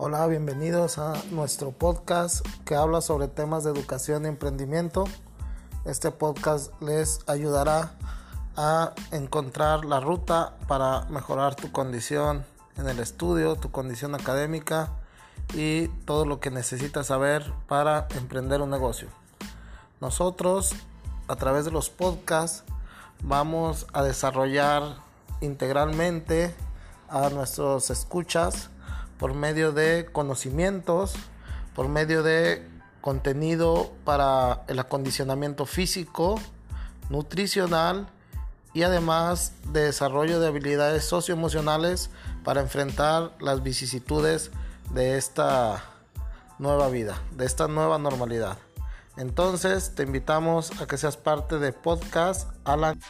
Hola, bienvenidos a nuestro podcast que habla sobre temas de educación y emprendimiento. Este podcast les ayudará a encontrar la ruta para mejorar tu condición en el estudio, tu condición académica y todo lo que necesitas saber para emprender un negocio. Nosotros, a través de los podcasts, vamos a desarrollar integralmente a nuestros escuchas por medio de conocimientos, por medio de contenido para el acondicionamiento físico, nutricional y además de desarrollo de habilidades socioemocionales para enfrentar las vicisitudes de esta nueva vida, de esta nueva normalidad. Entonces te invitamos a que seas parte de Podcast Alan.